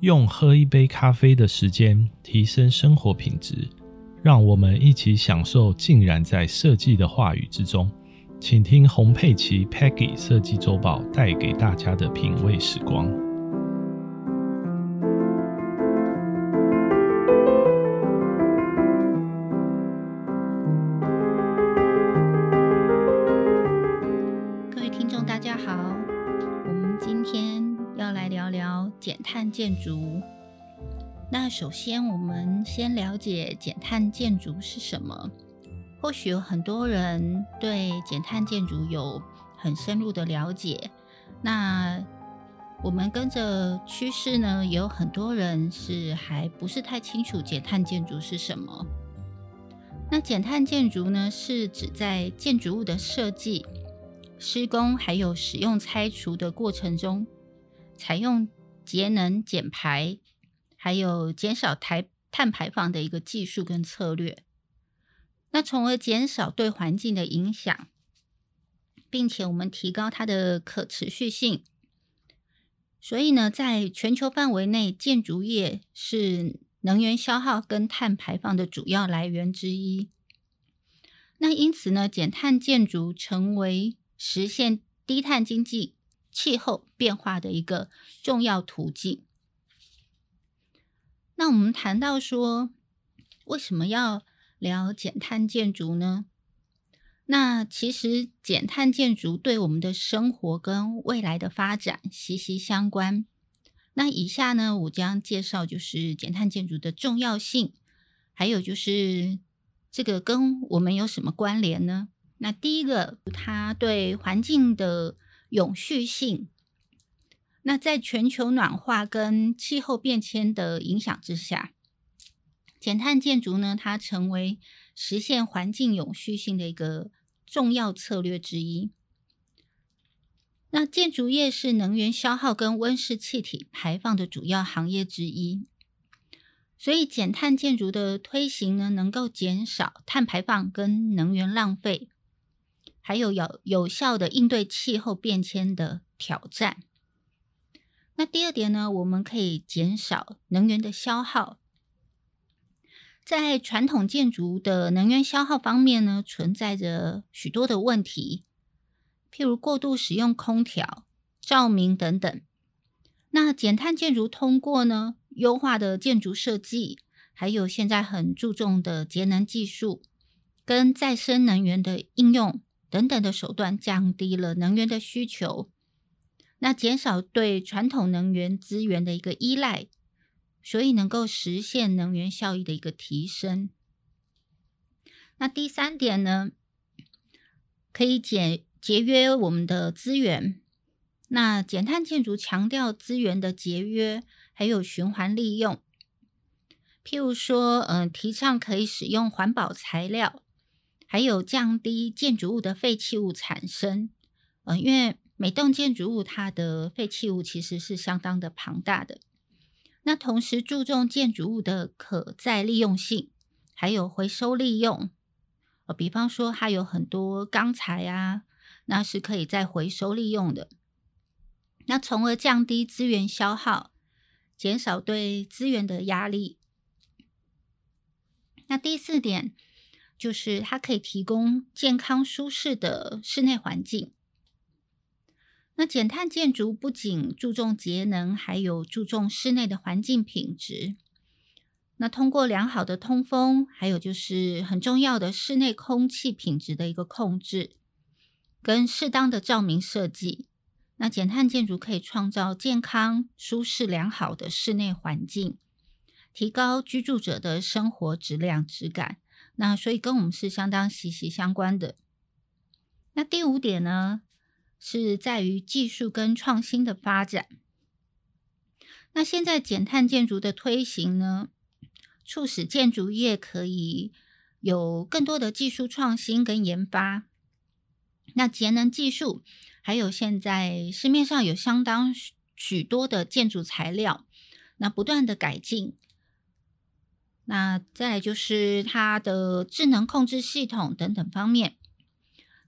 用喝一杯咖啡的时间提升生活品质，让我们一起享受浸染在设计的话语之中。请听红佩奇 Peggy 设计周报带给大家的品味时光。首先我们先了解减碳建筑是什么。或许有很多人对减碳建筑有很深入的了解，那我们跟着趋势呢，也有很多人是还不是太清楚减碳建筑是什么。那减碳建筑呢，是指在建筑物的设计、施工还有使用拆除的过程中，采用。节能减排，还有减少台碳排放的一个技术跟策略，那从而减少对环境的影响，并且我们提高它的可持续性。所以呢，在全球范围内，建筑业是能源消耗跟碳排放的主要来源之一。那因此呢，减碳建筑成为实现低碳经济。气候变化的一个重要途径。那我们谈到说，为什么要聊减碳建筑呢？那其实减碳建筑对我们的生活跟未来的发展息息相关。那以下呢，我将介绍就是减碳建筑的重要性，还有就是这个跟我们有什么关联呢？那第一个，它对环境的。永续性。那在全球暖化跟气候变迁的影响之下，减碳建筑呢，它成为实现环境永续性的一个重要策略之一。那建筑业是能源消耗跟温室气体排放的主要行业之一，所以减碳建筑的推行呢，能够减少碳排放跟能源浪费。还有有有效的应对气候变迁的挑战。那第二点呢，我们可以减少能源的消耗。在传统建筑的能源消耗方面呢，存在着许多的问题，譬如过度使用空调、照明等等。那减碳建筑通过呢，优化的建筑设计，还有现在很注重的节能技术跟再生能源的应用。等等的手段降低了能源的需求，那减少对传统能源资源的一个依赖，所以能够实现能源效益的一个提升。那第三点呢，可以节节约我们的资源。那减碳建筑强调资源的节约，还有循环利用。譬如说，嗯，提倡可以使用环保材料。还有降低建筑物的废弃物产生，呃，因为每栋建筑物它的废弃物其实是相当的庞大的。那同时注重建筑物的可再利用性，还有回收利用。呃，比方说它有很多钢材啊，那是可以再回收利用的。那从而降低资源消耗，减少对资源的压力。那第四点。就是它可以提供健康舒适的室内环境。那减碳建筑不仅注重节能，还有注重室内的环境品质。那通过良好的通风，还有就是很重要的室内空气品质的一个控制，跟适当的照明设计，那减碳建筑可以创造健康、舒适、良好的室内环境，提高居住者的生活质量、质感。那所以跟我们是相当息息相关的。那第五点呢，是在于技术跟创新的发展。那现在减碳建筑的推行呢，促使建筑业可以有更多的技术创新跟研发。那节能技术，还有现在市面上有相当许多的建筑材料，那不断的改进。那再来就是它的智能控制系统等等方面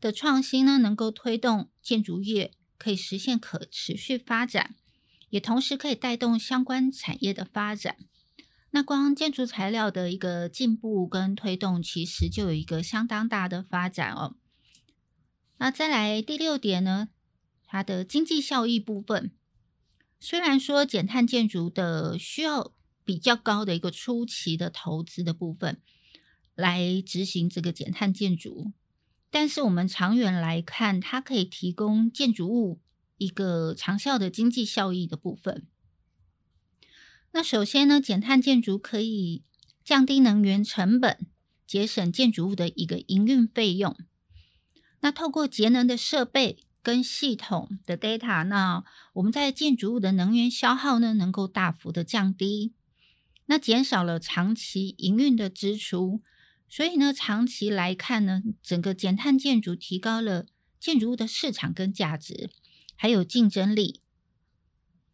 的创新呢，能够推动建筑业可以实现可持续发展，也同时可以带动相关产业的发展。那光建筑材料的一个进步跟推动，其实就有一个相当大的发展哦。那再来第六点呢，它的经济效益部分，虽然说减碳建筑的需要比较高的一个初期的投资的部分来执行这个减碳建筑，但是我们长远来看，它可以提供建筑物一个长效的经济效益的部分。那首先呢，减碳建筑可以降低能源成本，节省建筑物的一个营运费用。那透过节能的设备跟系统的 data，那我们在建筑物的能源消耗呢，能够大幅的降低，那减少了长期营运的支出。所以呢，长期来看呢，整个减碳建筑提高了建筑物的市场跟价值，还有竞争力。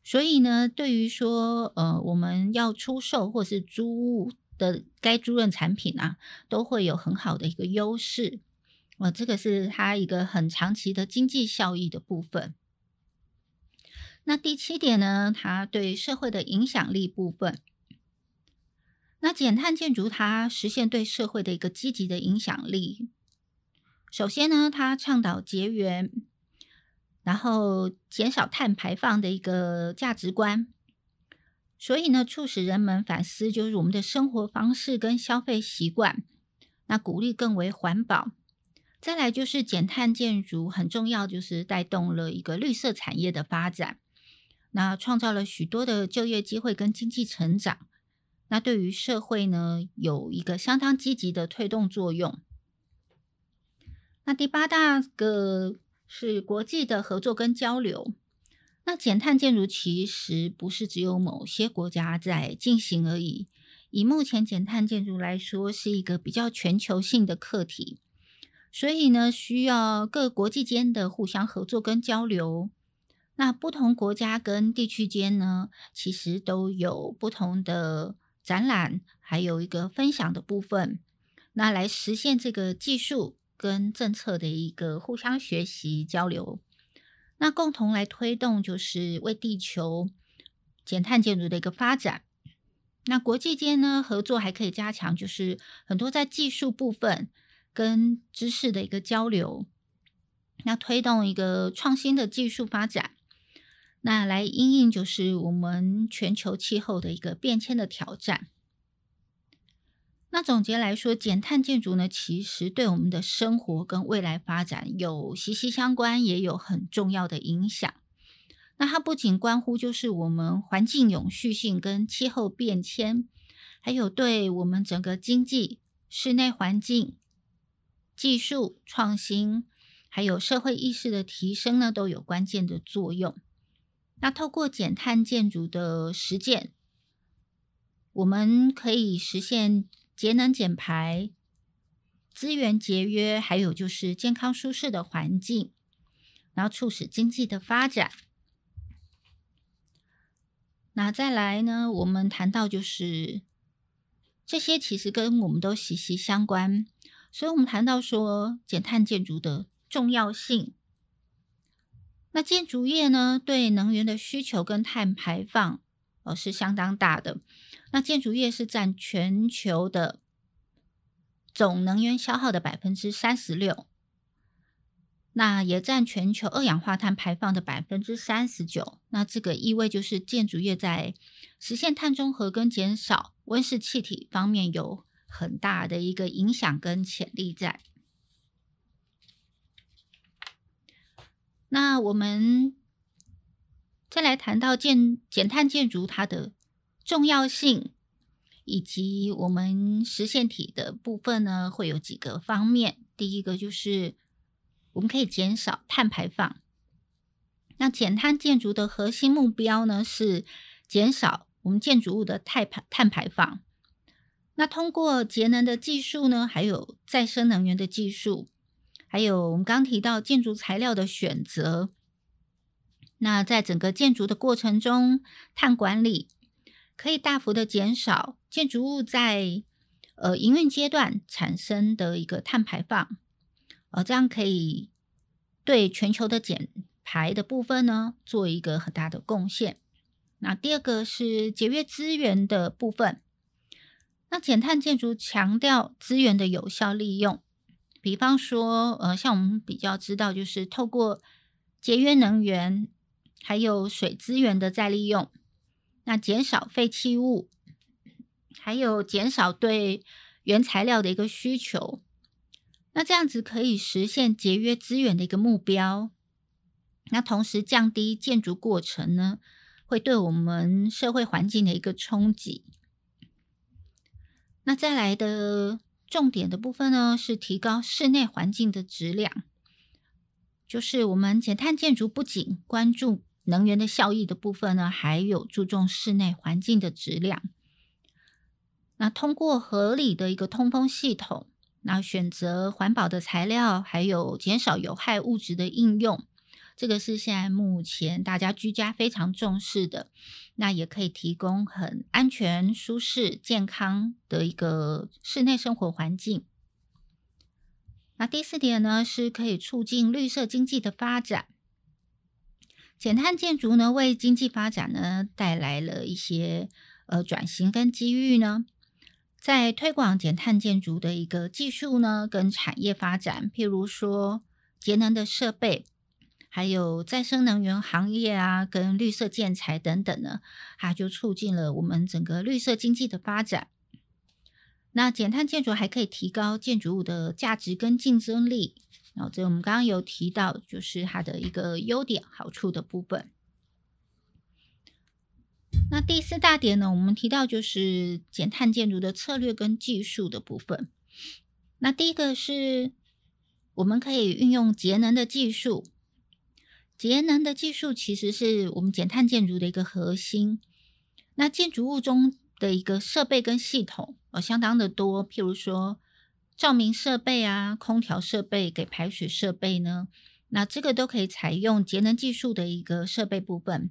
所以呢，对于说，呃，我们要出售或是租的该租赁产品啊，都会有很好的一个优势。呃，这个是它一个很长期的经济效益的部分。那第七点呢，它对社会的影响力部分。那减碳建筑它实现对社会的一个积极的影响力。首先呢，它倡导节约。然后减少碳排放的一个价值观，所以呢，促使人们反思就是我们的生活方式跟消费习惯，那鼓励更为环保。再来就是减碳建筑很重要，就是带动了一个绿色产业的发展，那创造了许多的就业机会跟经济成长，那对于社会呢有一个相当积极的推动作用。那第八大个。是国际的合作跟交流。那减碳建筑其实不是只有某些国家在进行而已。以目前减碳建筑来说，是一个比较全球性的课题，所以呢，需要各国际间的互相合作跟交流。那不同国家跟地区间呢，其实都有不同的展览，还有一个分享的部分，那来实现这个技术。跟政策的一个互相学习交流，那共同来推动，就是为地球减碳建筑的一个发展。那国际间呢合作还可以加强，就是很多在技术部分跟知识的一个交流，那推动一个创新的技术发展，那来应应就是我们全球气候的一个变迁的挑战。那总结来说，减碳建筑呢，其实对我们的生活跟未来发展有息息相关，也有很重要的影响。那它不仅关乎就是我们环境永续性跟气候变迁，还有对我们整个经济、室内环境、技术创新，还有社会意识的提升呢，都有关键的作用。那透过减碳建筑的实践，我们可以实现。节能减排、资源节约，还有就是健康舒适的环境，然后促使经济的发展。那再来呢？我们谈到就是这些，其实跟我们都息息相关。所以，我们谈到说减碳建筑的重要性。那建筑业呢，对能源的需求跟碳排放，呃，是相当大的。那建筑业是占全球的总能源消耗的百分之三十六，那也占全球二氧化碳排放的百分之三十九。那这个意味就是建筑业在实现碳中和跟减少温室气体方面有很大的一个影响跟潜力在。那我们再来谈到建减碳建筑它的。重要性以及我们实现体的部分呢，会有几个方面。第一个就是我们可以减少碳排放。那减碳建筑的核心目标呢，是减少我们建筑物的碳排碳排放。那通过节能的技术呢，还有再生能源的技术，还有我们刚提到建筑材料的选择，那在整个建筑的过程中，碳管理。可以大幅的减少建筑物在呃营运阶段产生的一个碳排放，呃，这样可以对全球的减排的部分呢，做一个很大的贡献。那第二个是节约资源的部分。那减碳建筑强调资源的有效利用，比方说，呃，像我们比较知道，就是透过节约能源，还有水资源的再利用，那减少废弃物，还有减少对原材料的一个需求。那这样子可以实现节约资源的一个目标。那同时降低建筑过程呢，会对我们社会环境的一个冲击。那再来的重点的部分呢，是提高室内环境的质量。就是我们减碳建筑不仅关注能源的效益的部分呢，还有注重室内环境的质量。那通过合理的一个通风系统，那选择环保的材料，还有减少有害物质的应用。这个是现在目前大家居家非常重视的，那也可以提供很安全、舒适、健康的一个室内生活环境。那第四点呢，是可以促进绿色经济的发展。减碳建筑呢，为经济发展呢带来了一些呃转型跟机遇呢，在推广减碳建筑的一个技术呢跟产业发展，譬如说节能的设备。还有再生能源行业啊，跟绿色建材等等呢，它就促进了我们整个绿色经济的发展。那减碳建筑还可以提高建筑物的价值跟竞争力。然后这我们刚刚有提到，就是它的一个优点、好处的部分。那第四大点呢，我们提到就是减碳建筑的策略跟技术的部分。那第一个是我们可以运用节能的技术。节能的技术其实是我们减碳建筑的一个核心。那建筑物中的一个设备跟系统呃相当的多，譬如说照明设备啊、空调设备、给排水设备呢，那这个都可以采用节能技术的一个设备部分，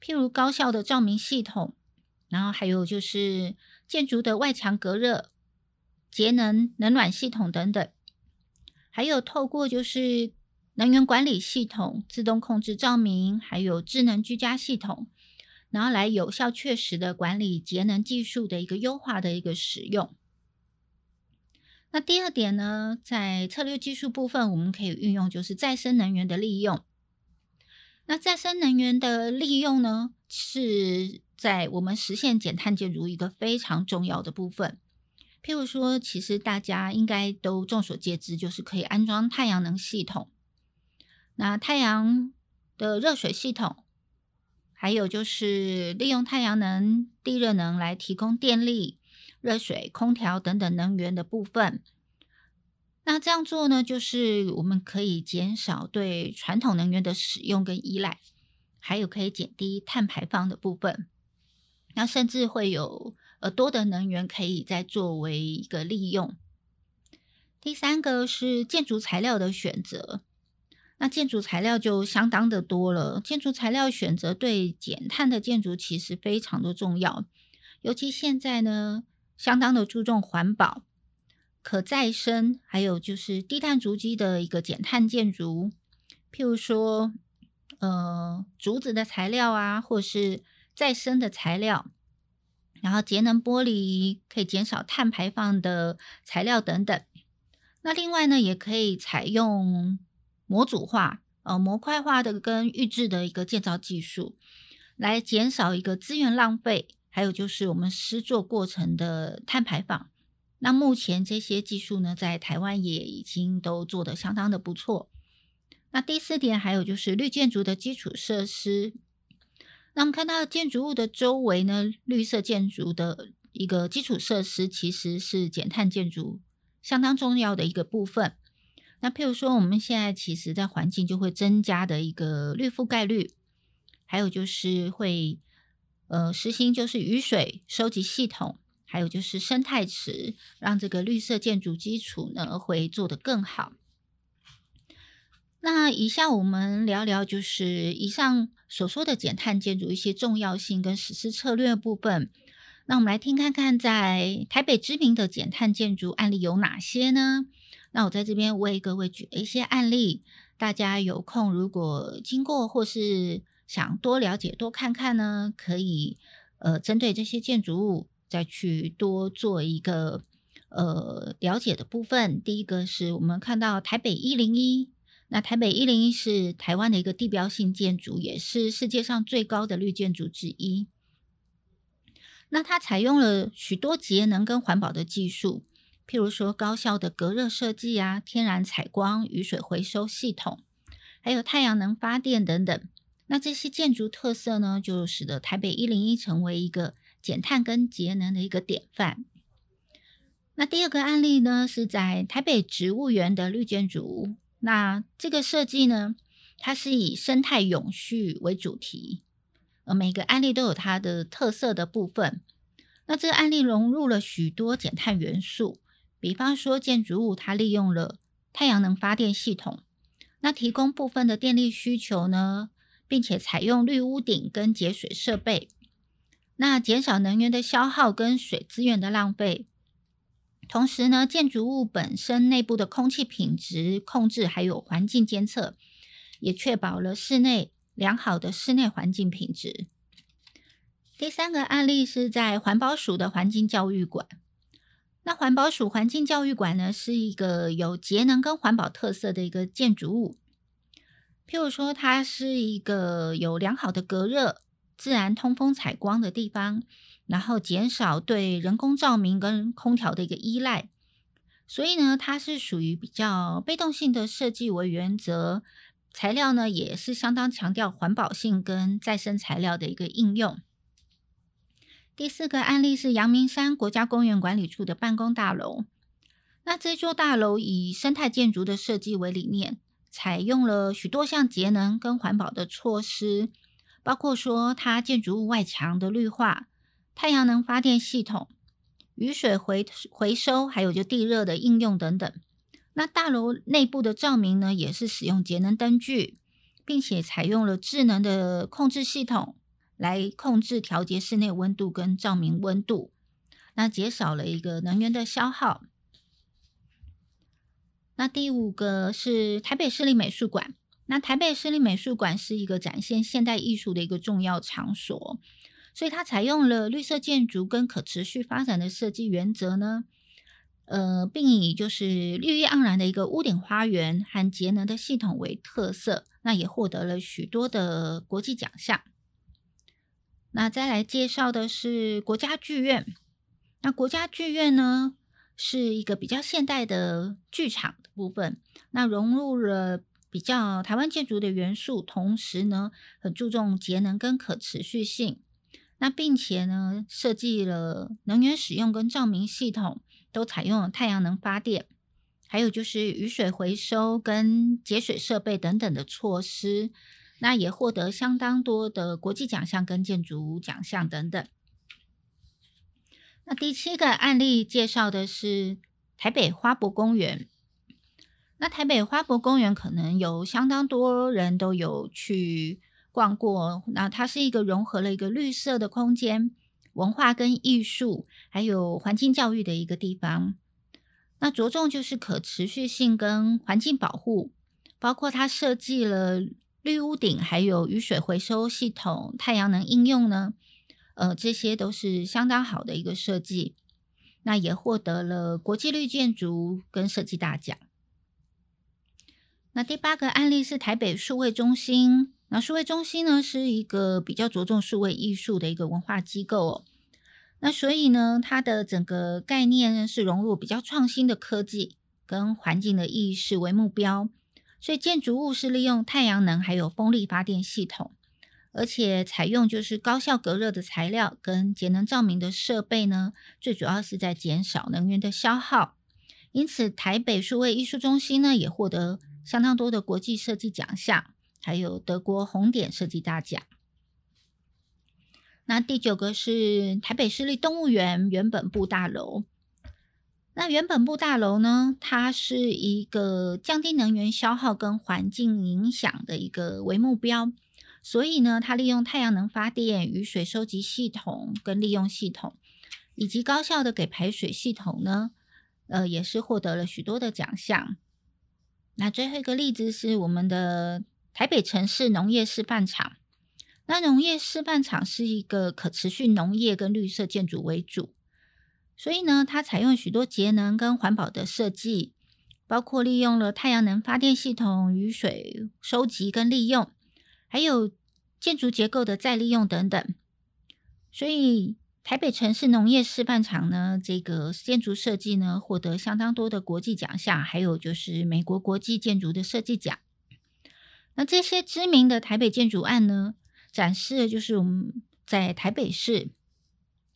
譬如高效的照明系统，然后还有就是建筑的外墙隔热、节能冷暖系统等等，还有透过就是。能源管理系统、自动控制照明，还有智能居家系统，然后来有效确实的管理节能技术的一个优化的一个使用。那第二点呢，在策略技术部分，我们可以运用就是再生能源的利用。那再生能源的利用呢，是在我们实现减碳建筑一个非常重要的部分。譬如说，其实大家应该都众所皆知，就是可以安装太阳能系统。那太阳的热水系统，还有就是利用太阳能、地热能来提供电力、热水、空调等等能源的部分。那这样做呢，就是我们可以减少对传统能源的使用跟依赖，还有可以减低碳排放的部分。那甚至会有呃多的能源可以再作为一个利用。第三个是建筑材料的选择。那建筑材料就相当的多了，建筑材料选择对减碳的建筑其实非常的重要，尤其现在呢，相当的注重环保、可再生，还有就是低碳足迹的一个减碳建筑，譬如说，呃，竹子的材料啊，或是再生的材料，然后节能玻璃可以减少碳排放的材料等等。那另外呢，也可以采用。模组化、呃模块化的跟预制的一个建造技术，来减少一个资源浪费，还有就是我们施作过程的碳排放。那目前这些技术呢，在台湾也已经都做得相当的不错。那第四点，还有就是绿建筑的基础设施。那我们看到建筑物的周围呢，绿色建筑的一个基础设施，其实是减碳建筑相当重要的一个部分。那譬如说，我们现在其实在环境就会增加的一个绿覆盖率，还有就是会呃实行就是雨水收集系统，还有就是生态池，让这个绿色建筑基础呢会做得更好。那以下我们聊聊就是以上所说的减碳建筑一些重要性跟实施策略部分。那我们来听看看，在台北知名的减碳建筑案例有哪些呢？那我在这边为各位举了一些案例，大家有空如果经过或是想多了解、多看看呢，可以呃针对这些建筑物再去多做一个呃了解的部分。第一个是我们看到台北一零一，那台北一零一是台湾的一个地标性建筑，也是世界上最高的绿建筑之一。那它采用了许多节能跟环保的技术。譬如说，高效的隔热设计啊，天然采光、雨水回收系统，还有太阳能发电等等。那这些建筑特色呢，就使得台北一零一成为一个减碳跟节能的一个典范。那第二个案例呢，是在台北植物园的绿建筑。那这个设计呢，它是以生态永续为主题，而每个案例都有它的特色的部分。那这个案例融入了许多减碳元素。比方说，建筑物它利用了太阳能发电系统，那提供部分的电力需求呢，并且采用绿屋顶跟节水设备，那减少能源的消耗跟水资源的浪费。同时呢，建筑物本身内部的空气品质控制还有环境监测，也确保了室内良好的室内环境品质。第三个案例是在环保署的环境教育馆。那环保署环境教育馆呢，是一个有节能跟环保特色的一个建筑物。譬如说，它是一个有良好的隔热、自然通风采光的地方，然后减少对人工照明跟空调的一个依赖。所以呢，它是属于比较被动性的设计为原则，材料呢也是相当强调环保性跟再生材料的一个应用。第四个案例是阳明山国家公园管理处的办公大楼。那这座大楼以生态建筑的设计为理念，采用了许多项节能跟环保的措施，包括说它建筑物外墙的绿化、太阳能发电系统、雨水回回收，还有就地热的应用等等。那大楼内部的照明呢，也是使用节能灯具，并且采用了智能的控制系统。来控制调节室内温度跟照明温度，那减少了一个能源的消耗。那第五个是台北市立美术馆。那台北市立美术馆是一个展现现代艺术的一个重要场所，所以它采用了绿色建筑跟可持续发展的设计原则呢，呃，并以就是绿意盎然的一个屋顶花园和节能的系统为特色，那也获得了许多的国际奖项。那再来介绍的是国家剧院。那国家剧院呢，是一个比较现代的剧场的部分。那融入了比较台湾建筑的元素，同时呢，很注重节能跟可持续性。那并且呢，设计了能源使用跟照明系统都采用了太阳能发电，还有就是雨水回收跟节水设备等等的措施。那也获得相当多的国际奖项跟建筑奖项等等。那第七个案例介绍的是台北花博公园。那台北花博公园可能有相当多人都有去逛过。那它是一个融合了一个绿色的空间、文化跟艺术，还有环境教育的一个地方。那着重就是可持续性跟环境保护，包括它设计了。绿屋顶还有雨水回收系统、太阳能应用呢，呃，这些都是相当好的一个设计。那也获得了国际绿建筑跟设计大奖。那第八个案例是台北数位中心。那数位中心呢，是一个比较着重数位艺术的一个文化机构哦。那所以呢，它的整个概念呢，是融入比较创新的科技跟环境的意识为目标。所以建筑物是利用太阳能还有风力发电系统，而且采用就是高效隔热的材料跟节能照明的设备呢，最主要是在减少能源的消耗。因此，台北数位艺术中心呢也获得相当多的国际设计奖项，还有德国红点设计大奖。那第九个是台北市立动物园原本部大楼。那原本部大楼呢？它是一个降低能源消耗跟环境影响的一个为目标，所以呢，它利用太阳能发电、雨水收集系统跟利用系统，以及高效的给排水系统呢，呃，也是获得了许多的奖项。那最后一个例子是我们的台北城市农业示范厂。那农业示范厂是一个可持续农业跟绿色建筑为主，所以呢，它采用许多节能跟环保的设计，包括利用了太阳能发电系统、雨水收集跟利用，还有建筑结构的再利用等等。所以台北城市农业示范厂呢，这个建筑设计呢，获得相当多的国际奖项，还有就是美国国际建筑的设计奖。那这些知名的台北建筑案呢？展示的就是我们在台北市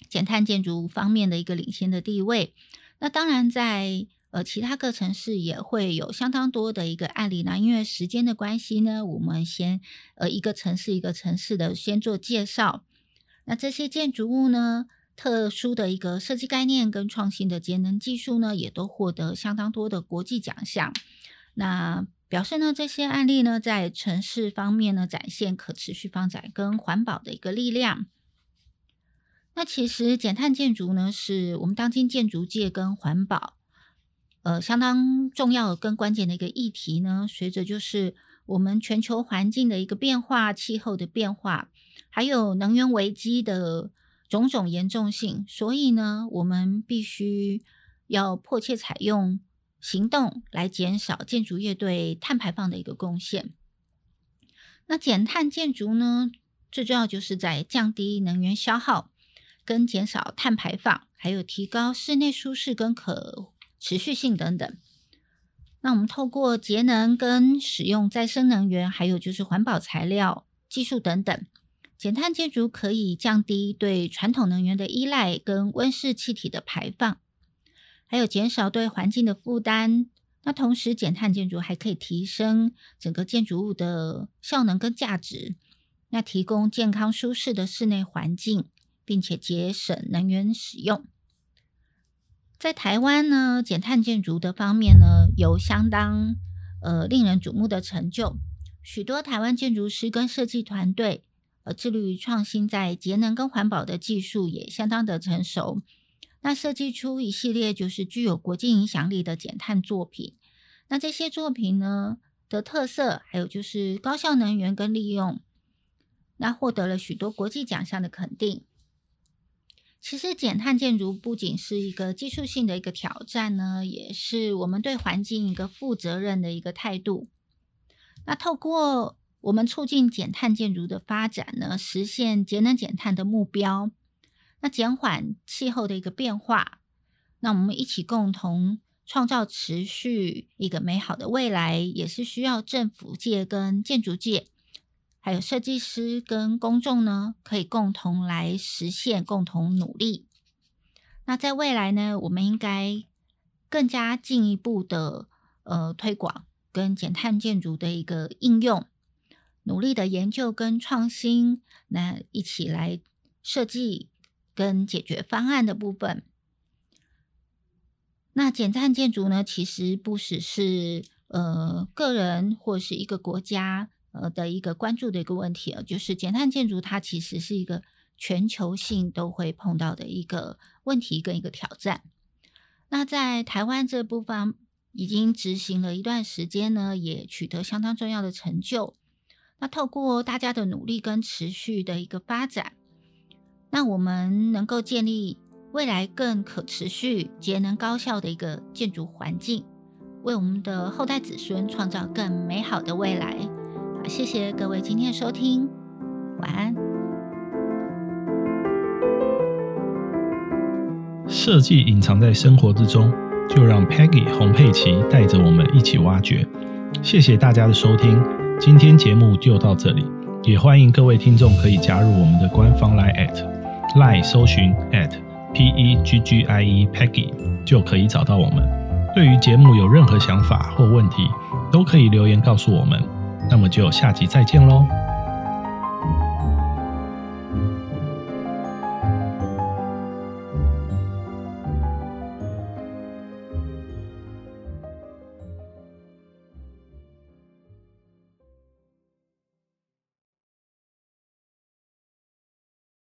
减碳建筑方面的一个领先的地位。那当然，在呃其他各城市也会有相当多的一个案例呢。因为时间的关系呢，我们先呃一个城市一个城市的先做介绍。那这些建筑物呢，特殊的一个设计概念跟创新的节能技术呢，也都获得相当多的国际奖项。那表示呢，这些案例呢，在城市方面呢，展现可持续发展跟环保的一个力量。那其实减碳建筑呢，是我们当今建筑界跟环保，呃，相当重要跟关键的一个议题呢。随着就是我们全球环境的一个变化、气候的变化，还有能源危机的种种严重性，所以呢，我们必须要迫切采用。行动来减少建筑业对碳排放的一个贡献。那减碳建筑呢，最重要就是在降低能源消耗、跟减少碳排放，还有提高室内舒适跟可持续性等等。那我们透过节能跟使用再生能源，还有就是环保材料技术等等，减碳建筑可以降低对传统能源的依赖跟温室气体的排放。还有减少对环境的负担，那同时减碳建筑还可以提升整个建筑物的效能跟价值，那提供健康舒适的室内环境，并且节省能源使用。在台湾呢，减碳建筑的方面呢，有相当呃令人瞩目的成就，许多台湾建筑师跟设计团队呃致力于创新，在节能跟环保的技术也相当的成熟。那设计出一系列就是具有国际影响力的减碳作品。那这些作品呢的特色，还有就是高效能源跟利用，那获得了许多国际奖项的肯定。其实减碳建筑不仅是一个技术性的一个挑战呢，也是我们对环境一个负责任的一个态度。那透过我们促进减碳建筑的发展呢，实现节能减碳的目标。那减缓气候的一个变化，那我们一起共同创造持续一个美好的未来，也是需要政府界跟建筑界，还有设计师跟公众呢，可以共同来实现，共同努力。那在未来呢，我们应该更加进一步的呃推广跟减碳建筑的一个应用，努力的研究跟创新，那一起来设计。跟解决方案的部分，那减碳建筑呢，其实不只是呃个人或是一个国家呃的一个关注的一个问题啊就是减碳建筑它其实是一个全球性都会碰到的一个问题跟一个挑战。那在台湾这部分已经执行了一段时间呢，也取得相当重要的成就。那透过大家的努力跟持续的一个发展。那我们能够建立未来更可持续、节能高效的一个建筑环境，为我们的后代子孙创造更美好的未来。谢谢各位今天的收听，晚安。设计隐藏在生活之中，就让 Peggy 洪佩琪带着我们一起挖掘。谢谢大家的收听，今天节目就到这里，也欢迎各位听众可以加入我们的官方 Line at。Line 搜寻 at p e g g i e Peggy 就可以找到我们。对于节目有任何想法或问题，都可以留言告诉我们。那么就下集再见喽。